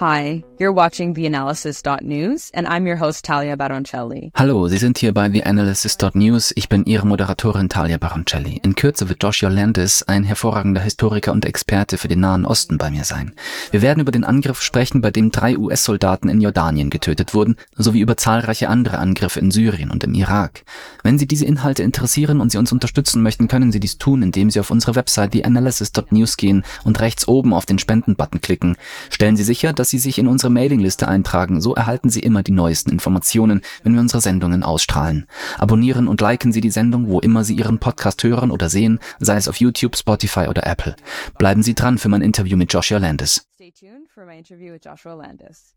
Hi, you're watching theanalysis.news and I'm your host Talia Baroncelli. Hallo, Sie sind hier bei theanalysis.news. Ich bin Ihre Moderatorin Talia Baroncelli. In Kürze wird Joshua Landis, ein hervorragender Historiker und Experte für den Nahen Osten, bei mir sein. Wir werden über den Angriff sprechen, bei dem drei US-Soldaten in Jordanien getötet wurden, sowie über zahlreiche andere Angriffe in Syrien und im Irak. Wenn Sie diese Inhalte interessieren und Sie uns unterstützen möchten, können Sie dies tun, indem Sie auf unsere Website theanalysis.news gehen und rechts oben auf den Spenden-Button klicken. Stellen Sie sicher, dass Sie sich in unsere Mailingliste eintragen, so erhalten Sie immer die neuesten Informationen, wenn wir unsere Sendungen ausstrahlen. Abonnieren und liken Sie die Sendung, wo immer Sie Ihren Podcast hören oder sehen, sei es auf YouTube, Spotify oder Apple. Bleiben Sie dran für mein Interview mit Joshua Landis. Stay tuned for my interview with Joshua Landis.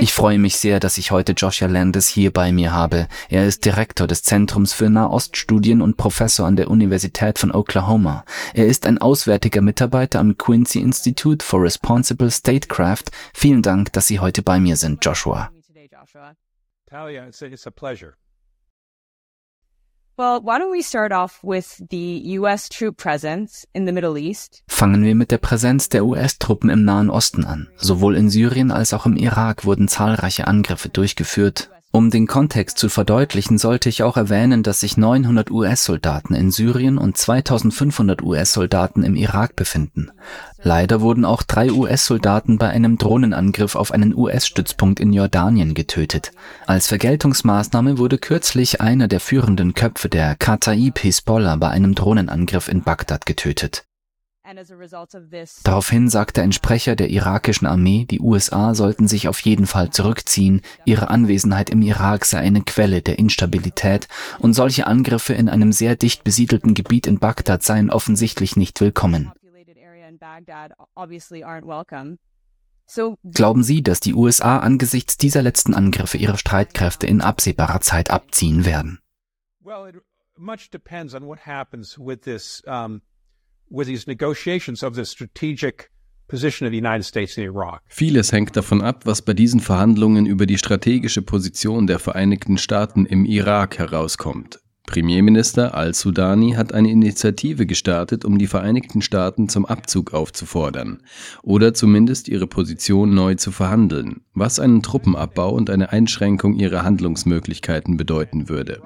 Ich freue mich sehr, dass ich heute Joshua Landis hier bei mir habe. Er ist Direktor des Zentrums für Nahoststudien und Professor an der Universität von Oklahoma. Er ist ein auswärtiger Mitarbeiter am Quincy Institute for Responsible Statecraft. Vielen Dank, dass Sie heute bei mir sind, Joshua. Talia, it's a pleasure. Well, why don't we start off with the U.S. troop presence in the Middle East? Fangen wir mit der Präsenz der US-Truppen im Nahen Osten an. Sowohl in Syrien als auch im Irak wurden zahlreiche Angriffe durchgeführt. Um den Kontext zu verdeutlichen, sollte ich auch erwähnen, dass sich 900 US-Soldaten in Syrien und 2500 US-Soldaten im Irak befinden. Leider wurden auch drei US-Soldaten bei einem Drohnenangriff auf einen US-Stützpunkt in Jordanien getötet. Als Vergeltungsmaßnahme wurde kürzlich einer der führenden Köpfe der Kataib Hisbollah bei einem Drohnenangriff in Bagdad getötet. Daraufhin sagte ein Sprecher der irakischen Armee, die USA sollten sich auf jeden Fall zurückziehen, ihre Anwesenheit im Irak sei eine Quelle der Instabilität und solche Angriffe in einem sehr dicht besiedelten Gebiet in Bagdad seien offensichtlich nicht willkommen. Glauben Sie, dass die USA angesichts dieser letzten Angriffe ihre Streitkräfte in absehbarer Zeit abziehen werden? Well, it much depends on what happens with this, um, with these negotiations of the strategic position of the United States in Iraq. Vieles hängt davon ab, was bei diesen Verhandlungen über die strategische Position der Vereinigten Staaten im Irak herauskommt. Premierminister al-Sudani hat eine Initiative gestartet, um die Vereinigten Staaten zum Abzug aufzufordern oder zumindest ihre Position neu zu verhandeln, was einen Truppenabbau und eine Einschränkung ihrer Handlungsmöglichkeiten bedeuten würde.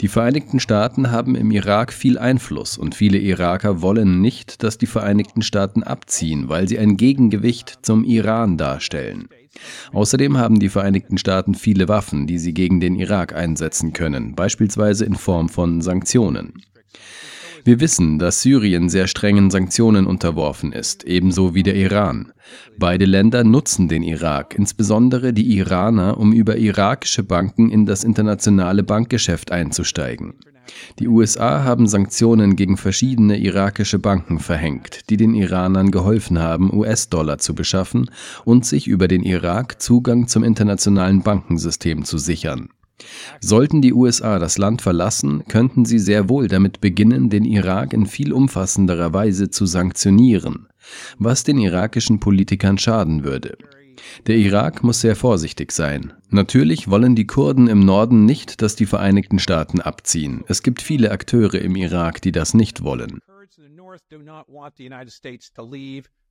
Die Vereinigten Staaten haben im Irak viel Einfluss und viele Iraker wollen nicht, dass die Vereinigten Staaten abziehen, weil sie ein Gegengewicht zum Iran darstellen. Außerdem haben die Vereinigten Staaten viele Waffen, die sie gegen den Irak einsetzen können, beispielsweise in Form von Sanktionen. Wir wissen, dass Syrien sehr strengen Sanktionen unterworfen ist, ebenso wie der Iran. Beide Länder nutzen den Irak, insbesondere die Iraner, um über irakische Banken in das internationale Bankgeschäft einzusteigen. Die USA haben Sanktionen gegen verschiedene irakische Banken verhängt, die den Iranern geholfen haben, US-Dollar zu beschaffen und sich über den Irak Zugang zum internationalen Bankensystem zu sichern. Sollten die USA das Land verlassen, könnten sie sehr wohl damit beginnen, den Irak in viel umfassenderer Weise zu sanktionieren, was den irakischen Politikern schaden würde. Der Irak muss sehr vorsichtig sein. Natürlich wollen die Kurden im Norden nicht, dass die Vereinigten Staaten abziehen. Es gibt viele Akteure im Irak, die das nicht wollen.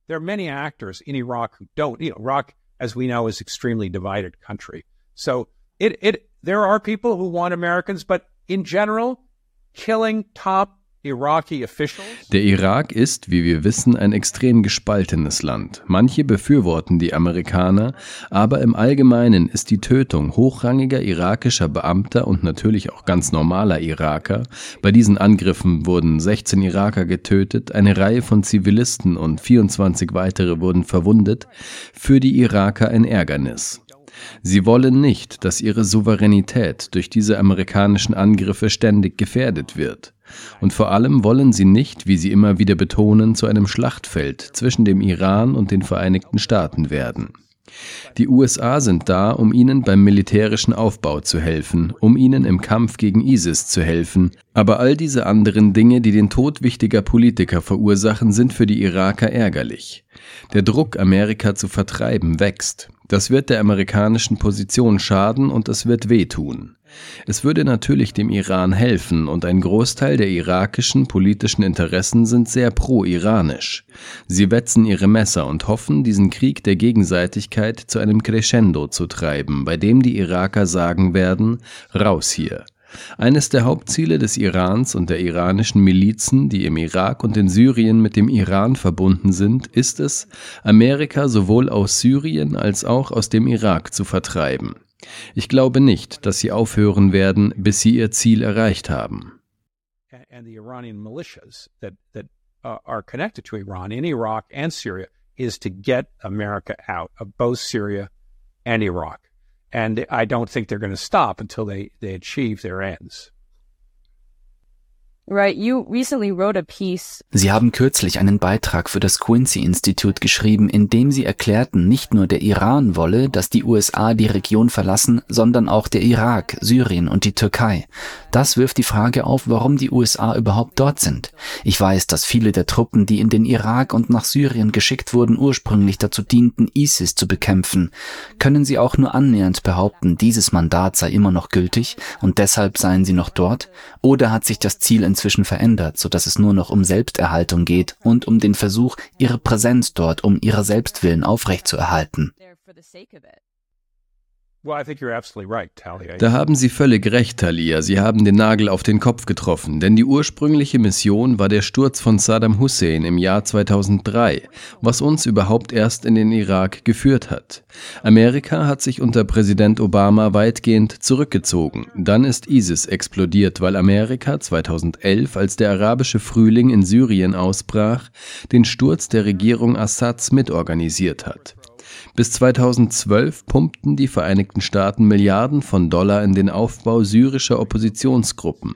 There are many actors in Iraq who don't. Iraq, as we know, is extremely divided country. So it it there are people who want Americans, but in general, killing top. Der Irak ist, wie wir wissen, ein extrem gespaltenes Land. Manche befürworten die Amerikaner, aber im Allgemeinen ist die Tötung hochrangiger irakischer Beamter und natürlich auch ganz normaler Iraker, bei diesen Angriffen wurden 16 Iraker getötet, eine Reihe von Zivilisten und 24 weitere wurden verwundet, für die Iraker ein Ärgernis. Sie wollen nicht, dass ihre Souveränität durch diese amerikanischen Angriffe ständig gefährdet wird. Und vor allem wollen sie nicht, wie sie immer wieder betonen, zu einem Schlachtfeld zwischen dem Iran und den Vereinigten Staaten werden. Die USA sind da, um ihnen beim militärischen Aufbau zu helfen, um ihnen im Kampf gegen ISIS zu helfen, aber all diese anderen Dinge, die den Tod wichtiger Politiker verursachen, sind für die Iraker ärgerlich. Der Druck, Amerika zu vertreiben, wächst. Das wird der amerikanischen Position schaden und es wird wehtun. Es würde natürlich dem Iran helfen und ein Großteil der irakischen politischen Interessen sind sehr pro-iranisch. Sie wetzen ihre Messer und hoffen, diesen Krieg der Gegenseitigkeit zu einem Crescendo zu treiben, bei dem die Iraker sagen werden, raus hier. Eines der Hauptziele des Irans und der iranischen Milizen, die im Irak und in Syrien mit dem Iran verbunden sind, ist es, Amerika sowohl aus Syrien als auch aus dem Irak zu vertreiben. Ich glaube nicht, dass sie aufhören werden, bis sie ihr Ziel erreicht haben. And the Iranian militias that, that uh, are connected to Iran in Iraq and Syria is to get America out of both Syria and Iraq. And I don't think they're going to stop until they, they achieve their ends. Sie haben kürzlich einen Beitrag für das Quincy Institute geschrieben, in dem Sie erklärten, nicht nur der Iran wolle, dass die USA die Region verlassen, sondern auch der Irak, Syrien und die Türkei. Das wirft die Frage auf, warum die USA überhaupt dort sind. Ich weiß, dass viele der Truppen, die in den Irak und nach Syrien geschickt wurden, ursprünglich dazu dienten, ISIS zu bekämpfen. Können Sie auch nur annähernd behaupten, dieses Mandat sei immer noch gültig und deshalb seien Sie noch dort? Oder hat sich das Ziel inzwischen verändert, so dass es nur noch um Selbsterhaltung geht und um den Versuch, ihre Präsenz dort um ihrer Selbstwillen aufrechtzuerhalten. Da haben Sie völlig recht, Talia. Sie haben den Nagel auf den Kopf getroffen, denn die ursprüngliche Mission war der Sturz von Saddam Hussein im Jahr 2003, was uns überhaupt erst in den Irak geführt hat. Amerika hat sich unter Präsident Obama weitgehend zurückgezogen. Dann ist ISIS explodiert, weil Amerika 2011, als der arabische Frühling in Syrien ausbrach, den Sturz der Regierung Assads mitorganisiert hat. Bis 2012 pumpten die Vereinigten Staaten Milliarden von Dollar in den Aufbau syrischer Oppositionsgruppen.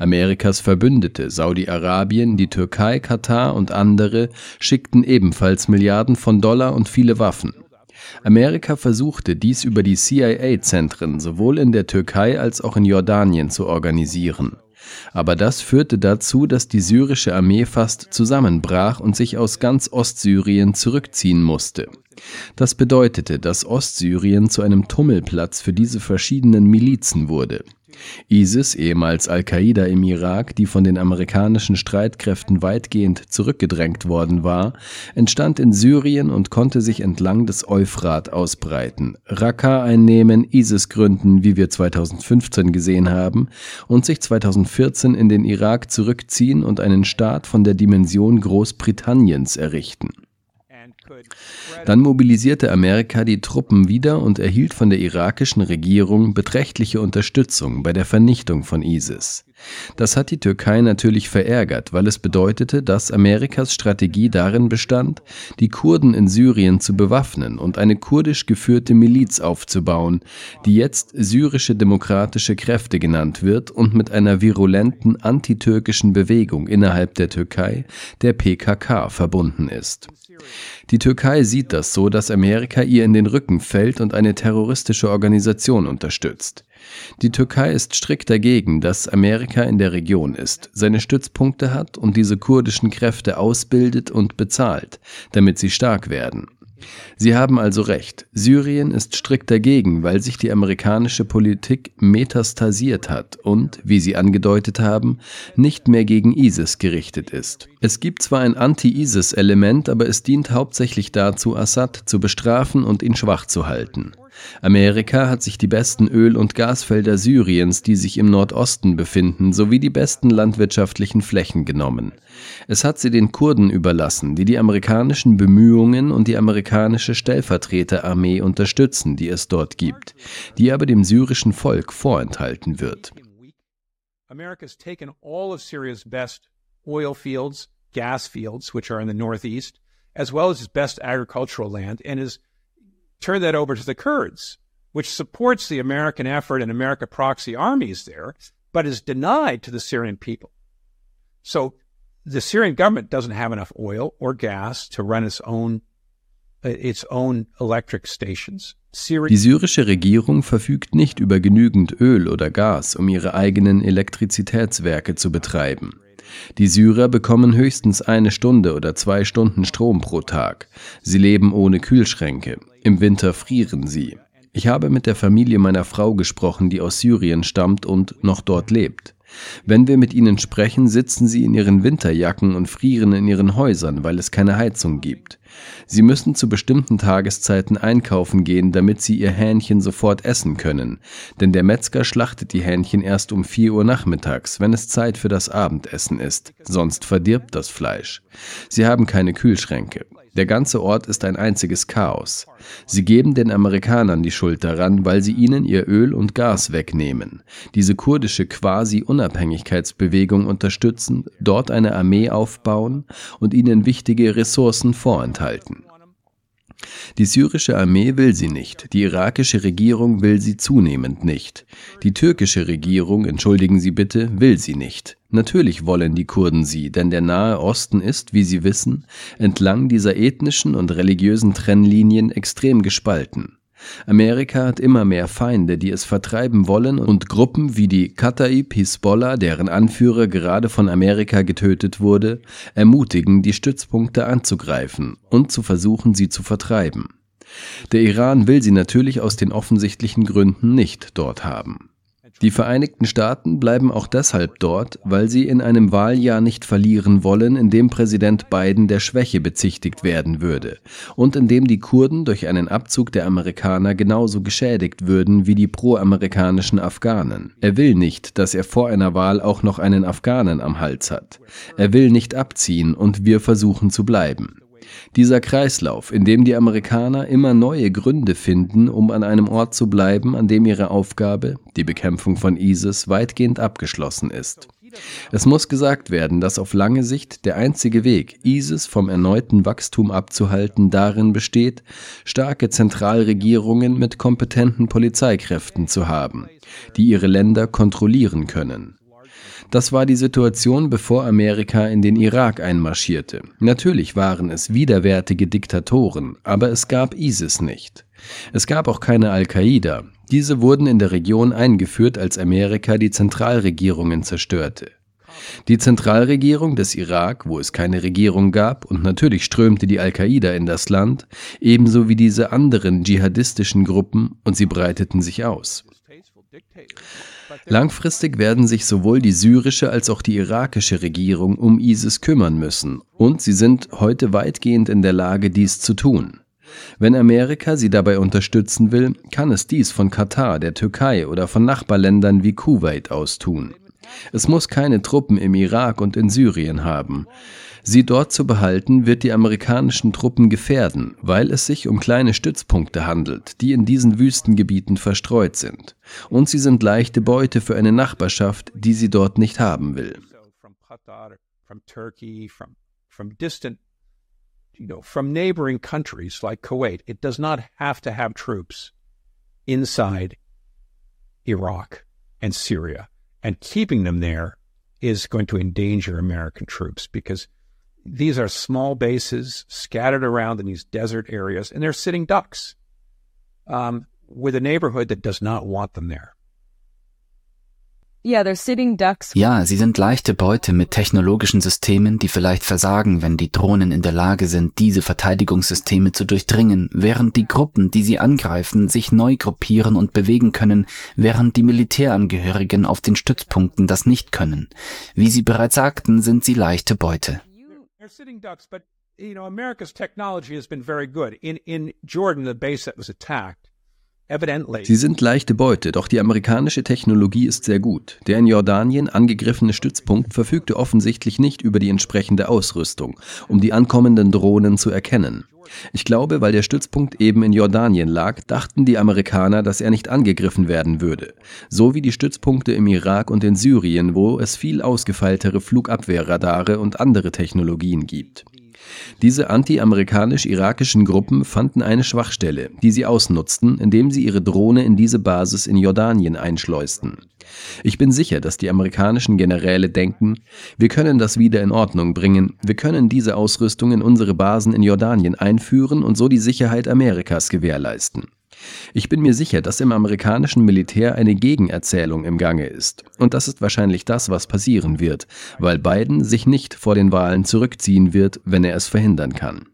Amerikas Verbündete Saudi-Arabien, die Türkei, Katar und andere schickten ebenfalls Milliarden von Dollar und viele Waffen. Amerika versuchte dies über die CIA-Zentren sowohl in der Türkei als auch in Jordanien zu organisieren. Aber das führte dazu, dass die syrische Armee fast zusammenbrach und sich aus ganz Ostsyrien zurückziehen musste. Das bedeutete, dass Ostsyrien zu einem Tummelplatz für diese verschiedenen Milizen wurde. ISIS, ehemals Al-Qaida im Irak, die von den amerikanischen Streitkräften weitgehend zurückgedrängt worden war, entstand in Syrien und konnte sich entlang des Euphrat ausbreiten, Raqqa einnehmen, ISIS gründen, wie wir 2015 gesehen haben, und sich 2014 in den Irak zurückziehen und einen Staat von der Dimension Großbritanniens errichten. Dann mobilisierte Amerika die Truppen wieder und erhielt von der irakischen Regierung beträchtliche Unterstützung bei der Vernichtung von ISIS. Das hat die Türkei natürlich verärgert, weil es bedeutete, dass Amerikas Strategie darin bestand, die Kurden in Syrien zu bewaffnen und eine kurdisch geführte Miliz aufzubauen, die jetzt syrische demokratische Kräfte genannt wird und mit einer virulenten antitürkischen Bewegung innerhalb der Türkei, der PKK, verbunden ist. Die Türkei sieht das so, dass Amerika ihr in den Rücken fällt und eine terroristische Organisation unterstützt. Die Türkei ist strikt dagegen, dass Amerika in der Region ist, seine Stützpunkte hat und diese kurdischen Kräfte ausbildet und bezahlt, damit sie stark werden. Sie haben also recht. Syrien ist strikt dagegen, weil sich die amerikanische Politik metastasiert hat und, wie Sie angedeutet haben, nicht mehr gegen ISIS gerichtet ist. Es gibt zwar ein Anti-ISIS-Element, aber es dient hauptsächlich dazu, Assad zu bestrafen und ihn schwach zu halten. Amerika hat sich die besten Öl- und Gasfelder Syriens, die sich im Nordosten befinden, sowie die besten landwirtschaftlichen Flächen genommen. Es hat sie den Kurden überlassen, die die amerikanischen Bemühungen und die amerikanische Stellvertreterarmee unterstützen, die es dort gibt, die aber dem syrischen Volk vorenthalten wird. America's taken all of Syria's best oil fields, gas fields, which are in the northeast, as well as its best agricultural land, and is turn that over to the Kurds, which supports the American effort and America proxy armies there, but is denied to the Syrian people. So the Syrian government doesn't have enough oil or gas to run its own uh, its own electric stations. Die syrische Regierung verfügt nicht über genügend Öl oder Gas, um ihre eigenen Elektrizitätswerke zu betreiben. Die Syrer bekommen höchstens eine Stunde oder zwei Stunden Strom pro Tag. Sie leben ohne Kühlschränke. Im Winter frieren sie. Ich habe mit der Familie meiner Frau gesprochen, die aus Syrien stammt und noch dort lebt. Wenn wir mit ihnen sprechen, sitzen sie in ihren Winterjacken und frieren in ihren Häusern, weil es keine Heizung gibt. Sie müssen zu bestimmten Tageszeiten einkaufen gehen, damit sie ihr Hähnchen sofort essen können, denn der Metzger schlachtet die Hähnchen erst um 4 Uhr nachmittags, wenn es Zeit für das Abendessen ist, sonst verdirbt das Fleisch. Sie haben keine Kühlschränke. Der ganze Ort ist ein einziges Chaos. Sie geben den Amerikanern die Schuld daran, weil sie ihnen ihr Öl und Gas wegnehmen, diese kurdische Quasi-Unabhängigkeitsbewegung unterstützen, dort eine Armee aufbauen und ihnen wichtige Ressourcen vorenthalten. Die syrische Armee will sie nicht, die irakische Regierung will sie zunehmend nicht, die türkische Regierung, entschuldigen Sie bitte, will sie nicht. Natürlich wollen die Kurden sie, denn der Nahe Osten ist, wie Sie wissen, entlang dieser ethnischen und religiösen Trennlinien extrem gespalten. Amerika hat immer mehr Feinde, die es vertreiben wollen, und Gruppen wie die Kataib Hisbollah, deren Anführer gerade von Amerika getötet wurde, ermutigen, die Stützpunkte anzugreifen und zu versuchen, sie zu vertreiben. Der Iran will sie natürlich aus den offensichtlichen Gründen nicht dort haben. Die Vereinigten Staaten bleiben auch deshalb dort, weil sie in einem Wahljahr nicht verlieren wollen, in dem Präsident Biden der Schwäche bezichtigt werden würde und in dem die Kurden durch einen Abzug der Amerikaner genauso geschädigt würden wie die proamerikanischen Afghanen. Er will nicht, dass er vor einer Wahl auch noch einen Afghanen am Hals hat. Er will nicht abziehen und wir versuchen zu bleiben. Dieser Kreislauf, in dem die Amerikaner immer neue Gründe finden, um an einem Ort zu bleiben, an dem ihre Aufgabe, die Bekämpfung von ISIS, weitgehend abgeschlossen ist. Es muss gesagt werden, dass auf lange Sicht der einzige Weg, ISIS vom erneuten Wachstum abzuhalten, darin besteht, starke Zentralregierungen mit kompetenten Polizeikräften zu haben, die ihre Länder kontrollieren können. Das war die Situation, bevor Amerika in den Irak einmarschierte. Natürlich waren es widerwärtige Diktatoren, aber es gab ISIS nicht. Es gab auch keine Al-Qaida. Diese wurden in der Region eingeführt, als Amerika die Zentralregierungen zerstörte. Die Zentralregierung des Irak, wo es keine Regierung gab, und natürlich strömte die Al-Qaida in das Land, ebenso wie diese anderen dschihadistischen Gruppen, und sie breiteten sich aus. Langfristig werden sich sowohl die syrische als auch die irakische Regierung um ISIS kümmern müssen, und sie sind heute weitgehend in der Lage, dies zu tun. Wenn Amerika sie dabei unterstützen will, kann es dies von Katar, der Türkei oder von Nachbarländern wie Kuwait aus tun. Es muss keine Truppen im Irak und in Syrien haben. Sie dort zu behalten, wird die amerikanischen Truppen gefährden, weil es sich um kleine Stützpunkte handelt, die in diesen Wüstengebieten verstreut sind. Und sie sind leichte Beute für eine Nachbarschaft, die sie dort nicht haben will. you know, from neighboring countries like Kuwait, it does not have to have troops inside Iraq and Syria. And keeping them there is going to endanger American troops because these are small bases scattered around in these desert areas, and they're sitting ducks um, with a neighborhood that does not want them there. Yeah, they're sitting ducks. Ja, sie sind leichte Beute mit technologischen Systemen, die vielleicht versagen, wenn die Drohnen in der Lage sind, diese Verteidigungssysteme zu durchdringen, während die Gruppen, die sie angreifen, sich neu gruppieren und bewegen können, während die Militärangehörigen auf den Stützpunkten das nicht können. Wie Sie bereits sagten, sind sie leichte Beute. They're sitting ducks, but you know, America's technology has been very good. In in Jordan, the base that was attacked, Sie sind leichte Beute, doch die amerikanische Technologie ist sehr gut. Der in Jordanien angegriffene Stützpunkt verfügte offensichtlich nicht über die entsprechende Ausrüstung, um die ankommenden Drohnen zu erkennen. Ich glaube, weil der Stützpunkt eben in Jordanien lag, dachten die Amerikaner, dass er nicht angegriffen werden würde. So wie die Stützpunkte im Irak und in Syrien, wo es viel ausgefeiltere Flugabwehrradare und andere Technologien gibt. Diese anti-amerikanisch-irakischen Gruppen fanden eine Schwachstelle, die sie ausnutzten, indem sie ihre Drohne in diese Basis in Jordanien einschleusten. Ich bin sicher, dass die amerikanischen Generäle denken, wir können das wieder in Ordnung bringen, wir können diese Ausrüstung in unsere Basen in Jordanien einführen und so die Sicherheit Amerikas gewährleisten. Ich bin mir sicher, dass im amerikanischen Militär eine Gegenerzählung im Gange ist. Und das ist wahrscheinlich das, was passieren wird, weil Biden sich nicht vor den Wahlen zurückziehen wird, wenn er es verhindern kann.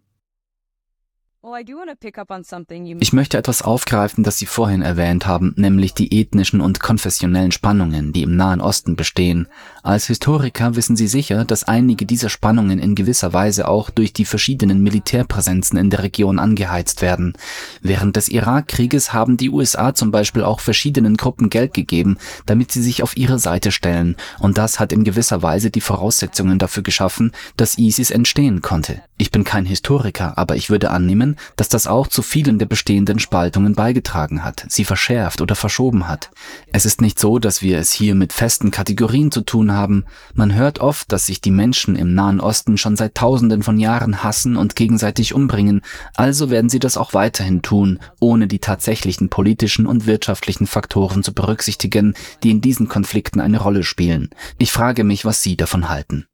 Ich möchte etwas aufgreifen, das Sie vorhin erwähnt haben, nämlich die ethnischen und konfessionellen Spannungen, die im Nahen Osten bestehen. Als Historiker wissen Sie sicher, dass einige dieser Spannungen in gewisser Weise auch durch die verschiedenen Militärpräsenzen in der Region angeheizt werden. Während des Irakkrieges haben die USA zum Beispiel auch verschiedenen Gruppen Geld gegeben, damit sie sich auf ihre Seite stellen, und das hat in gewisser Weise die Voraussetzungen dafür geschaffen, dass ISIS entstehen konnte. Ich bin kein Historiker, aber ich würde annehmen, dass das auch zu vielen der bestehenden Spaltungen beigetragen hat, sie verschärft oder verschoben hat. Es ist nicht so, dass wir es hier mit festen Kategorien zu tun haben. Man hört oft, dass sich die Menschen im Nahen Osten schon seit Tausenden von Jahren hassen und gegenseitig umbringen, also werden sie das auch weiterhin tun, ohne die tatsächlichen politischen und wirtschaftlichen Faktoren zu berücksichtigen, die in diesen Konflikten eine Rolle spielen. Ich frage mich, was Sie davon halten.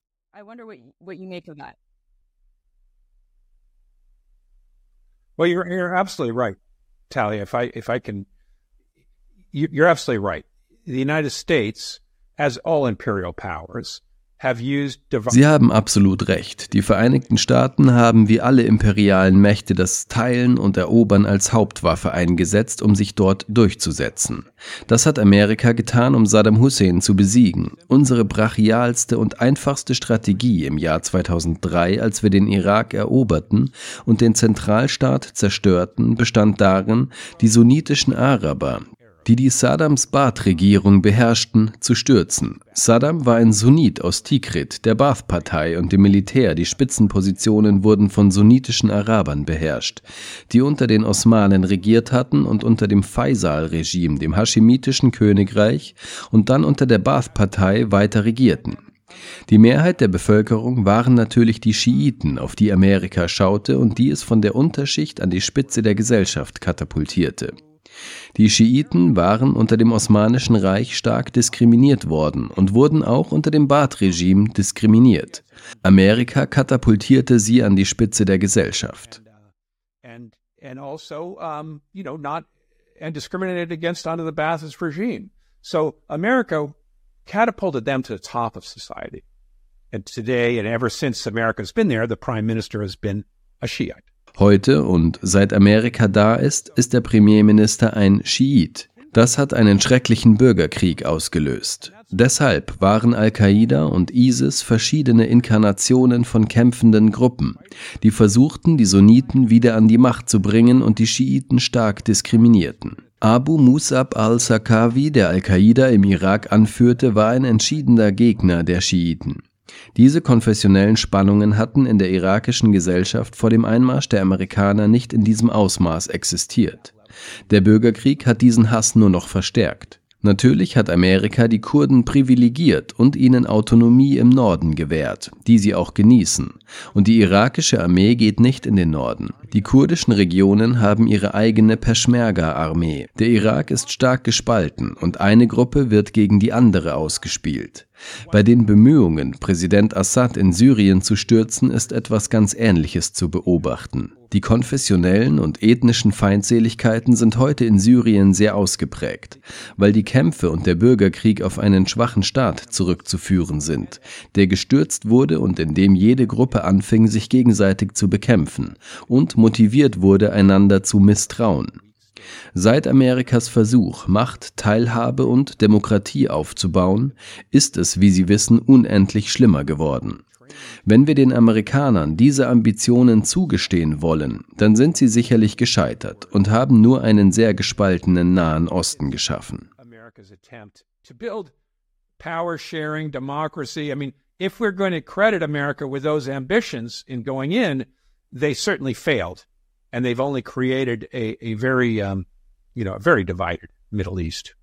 Well, you're you're absolutely right, Talia. If I if I can, you're absolutely right. The United States, as all imperial powers, Sie haben absolut recht. Die Vereinigten Staaten haben wie alle imperialen Mächte das Teilen und Erobern als Hauptwaffe eingesetzt, um sich dort durchzusetzen. Das hat Amerika getan, um Saddam Hussein zu besiegen. Unsere brachialste und einfachste Strategie im Jahr 2003, als wir den Irak eroberten und den Zentralstaat zerstörten, bestand darin, die sunnitischen Araber, die die Saddams Baath-Regierung beherrschten, zu stürzen. Saddam war ein Sunnit aus Tikrit, der Baath-Partei und dem Militär. Die Spitzenpositionen wurden von sunnitischen Arabern beherrscht, die unter den Osmanen regiert hatten und unter dem Faisal-Regime, dem haschemitischen Königreich, und dann unter der Baath-Partei weiter regierten. Die Mehrheit der Bevölkerung waren natürlich die Schiiten, auf die Amerika schaute und die es von der Unterschicht an die Spitze der Gesellschaft katapultierte. Die Schiiten waren unter dem Osmanischen Reich stark diskriminiert worden und wurden auch unter dem Baath-Regime diskriminiert. Amerika katapultierte sie an die Spitze der Gesellschaft. Also. So America catapulted them to the top of society. And today, and ever since America's been there, the prime minister has been a Shiite. Heute und seit Amerika da ist, ist der Premierminister ein Schiit. Das hat einen schrecklichen Bürgerkrieg ausgelöst. Deshalb waren Al-Qaida und ISIS verschiedene Inkarnationen von kämpfenden Gruppen, die versuchten, die Sunniten wieder an die Macht zu bringen und die Schiiten stark diskriminierten. Abu Musab al-Sakawi, der Al-Qaida im Irak anführte, war ein entschiedener Gegner der Schiiten. Diese konfessionellen Spannungen hatten in der irakischen Gesellschaft vor dem Einmarsch der Amerikaner nicht in diesem Ausmaß existiert. Der Bürgerkrieg hat diesen Hass nur noch verstärkt. Natürlich hat Amerika die Kurden privilegiert und ihnen Autonomie im Norden gewährt, die sie auch genießen. Und die irakische Armee geht nicht in den Norden. Die kurdischen Regionen haben ihre eigene Peschmerga-Armee. Der Irak ist stark gespalten und eine Gruppe wird gegen die andere ausgespielt. Bei den Bemühungen, Präsident Assad in Syrien zu stürzen, ist etwas ganz Ähnliches zu beobachten. Die konfessionellen und ethnischen Feindseligkeiten sind heute in Syrien sehr ausgeprägt, weil die Kämpfe und der Bürgerkrieg auf einen schwachen Staat zurückzuführen sind, der gestürzt wurde und in dem jede Gruppe anfing, sich gegenseitig zu bekämpfen und motiviert wurde, einander zu misstrauen. Seit Amerikas Versuch, Macht, Teilhabe und Demokratie aufzubauen, ist es, wie Sie wissen, unendlich schlimmer geworden. Wenn wir den Amerikanern diese Ambitionen zugestehen wollen, dann sind sie sicherlich gescheitert und haben nur einen sehr gespaltenen Nahen Osten geschaffen. Power sharing, democracy. I mean, if we're going to credit America with those ambitions in going in, they certainly failed. And they've only created a, a very, um, you know, a very divided Middle East.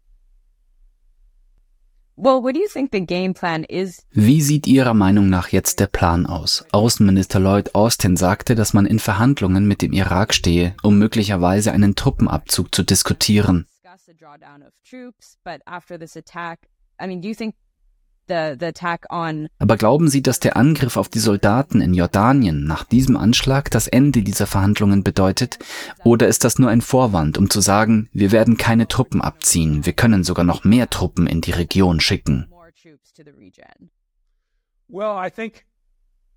Wie sieht Ihrer Meinung nach jetzt der Plan aus? Außenminister Lloyd Austin sagte, dass man in Verhandlungen mit dem Irak stehe, um möglicherweise einen Truppenabzug zu diskutieren. Aber glauben Sie, dass der Angriff auf die Soldaten in Jordanien nach diesem Anschlag das Ende dieser Verhandlungen bedeutet? Oder ist das nur ein Vorwand, um zu sagen, wir werden keine Truppen abziehen, wir können sogar noch mehr Truppen in die Region schicken? Well, I think,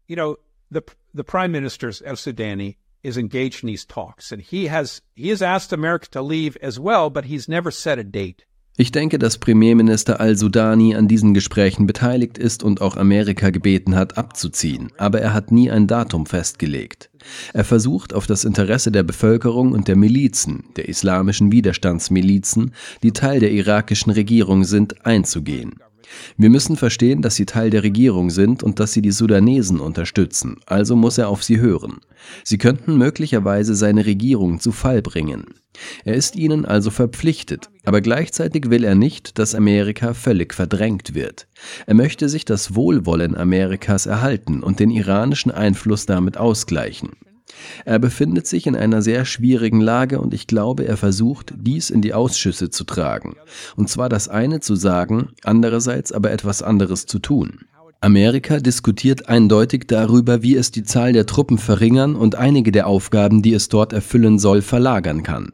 you know, the, the prime ministers of Sudani is engaged in these talks, and he has he has asked America to leave as well, but he's never set a date. Ich denke, dass Premierminister al-Sudani an diesen Gesprächen beteiligt ist und auch Amerika gebeten hat, abzuziehen, aber er hat nie ein Datum festgelegt. Er versucht, auf das Interesse der Bevölkerung und der Milizen, der islamischen Widerstandsmilizen, die Teil der irakischen Regierung sind, einzugehen. Wir müssen verstehen, dass sie Teil der Regierung sind und dass sie die Sudanesen unterstützen, also muss er auf sie hören. Sie könnten möglicherweise seine Regierung zu Fall bringen. Er ist ihnen also verpflichtet, aber gleichzeitig will er nicht, dass Amerika völlig verdrängt wird. Er möchte sich das Wohlwollen Amerikas erhalten und den iranischen Einfluss damit ausgleichen. Er befindet sich in einer sehr schwierigen Lage und ich glaube, er versucht, dies in die Ausschüsse zu tragen. Und zwar das eine zu sagen, andererseits aber etwas anderes zu tun. Amerika diskutiert eindeutig darüber, wie es die Zahl der Truppen verringern und einige der Aufgaben, die es dort erfüllen soll, verlagern kann.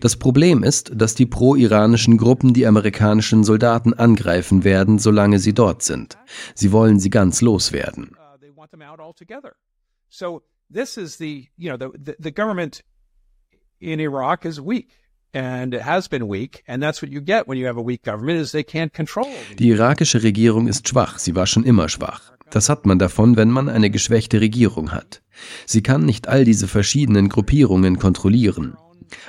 Das Problem ist, dass die pro-iranischen Gruppen die amerikanischen Soldaten angreifen werden, solange sie dort sind. Sie wollen sie ganz loswerden. This is the, you know, the, the, the government in Iraq is weak. And it has been weak, and that's what you get when you have a weak government is they can't control. Die irakische Regierung ist schwach, sie war schon immer schwach. Das hat man davon, wenn man eine geschwächte Regierung hat. Sie kann nicht all diese verschiedenen Gruppierungen kontrollieren.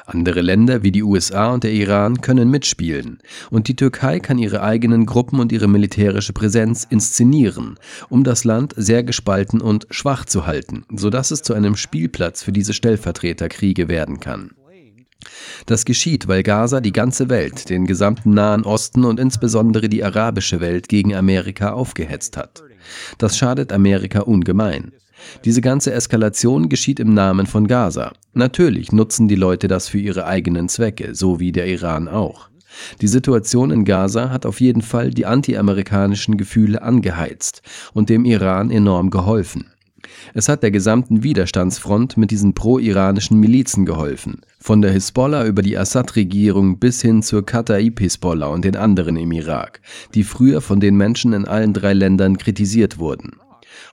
Andere Länder wie die USA und der Iran können mitspielen, und die Türkei kann ihre eigenen Gruppen und ihre militärische Präsenz inszenieren, um das Land sehr gespalten und schwach zu halten, sodass es zu einem Spielplatz für diese Stellvertreterkriege werden kann. Das geschieht, weil Gaza die ganze Welt, den gesamten Nahen Osten und insbesondere die arabische Welt gegen Amerika aufgehetzt hat. Das schadet Amerika ungemein. Diese ganze Eskalation geschieht im Namen von Gaza. Natürlich nutzen die Leute das für ihre eigenen Zwecke, so wie der Iran auch. Die Situation in Gaza hat auf jeden Fall die antiamerikanischen Gefühle angeheizt und dem Iran enorm geholfen. Es hat der gesamten Widerstandsfront mit diesen pro-iranischen Milizen geholfen, von der Hisbollah über die Assad-Regierung bis hin zur Kataib-Hisbollah und den anderen im Irak, die früher von den Menschen in allen drei Ländern kritisiert wurden.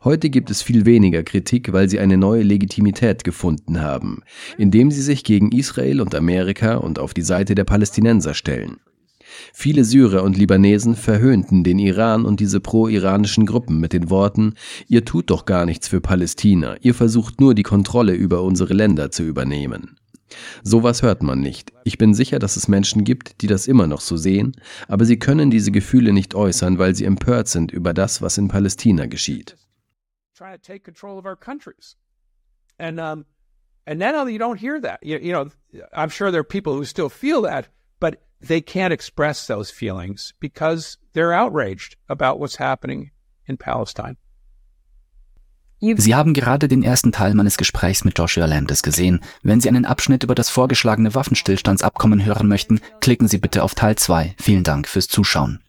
Heute gibt es viel weniger Kritik, weil sie eine neue Legitimität gefunden haben, indem sie sich gegen Israel und Amerika und auf die Seite der Palästinenser stellen. Viele Syrer und Libanesen verhöhnten den Iran und diese pro-iranischen Gruppen mit den Worten, ihr tut doch gar nichts für Palästina, ihr versucht nur die Kontrolle über unsere Länder zu übernehmen. Sowas hört man nicht. Ich bin sicher, dass es Menschen gibt, die das immer noch so sehen, aber sie können diese Gefühle nicht äußern, weil sie empört sind über das, was in Palästina geschieht. Trying to take control of our countries. And um, and now you don't hear that. You, you know, I'm sure there are people who still feel that, but they can't express those feelings because they're outraged about what's happening in Palestine. Sie haben gerade den ersten Teil meines Gesprächs mit Joshua Landis gesehen. Wenn Sie einen Abschnitt über das vorgeschlagene Waffenstillstandsabkommen hören möchten, klicken Sie bitte auf Teil 2. Vielen Dank fürs Zuschauen.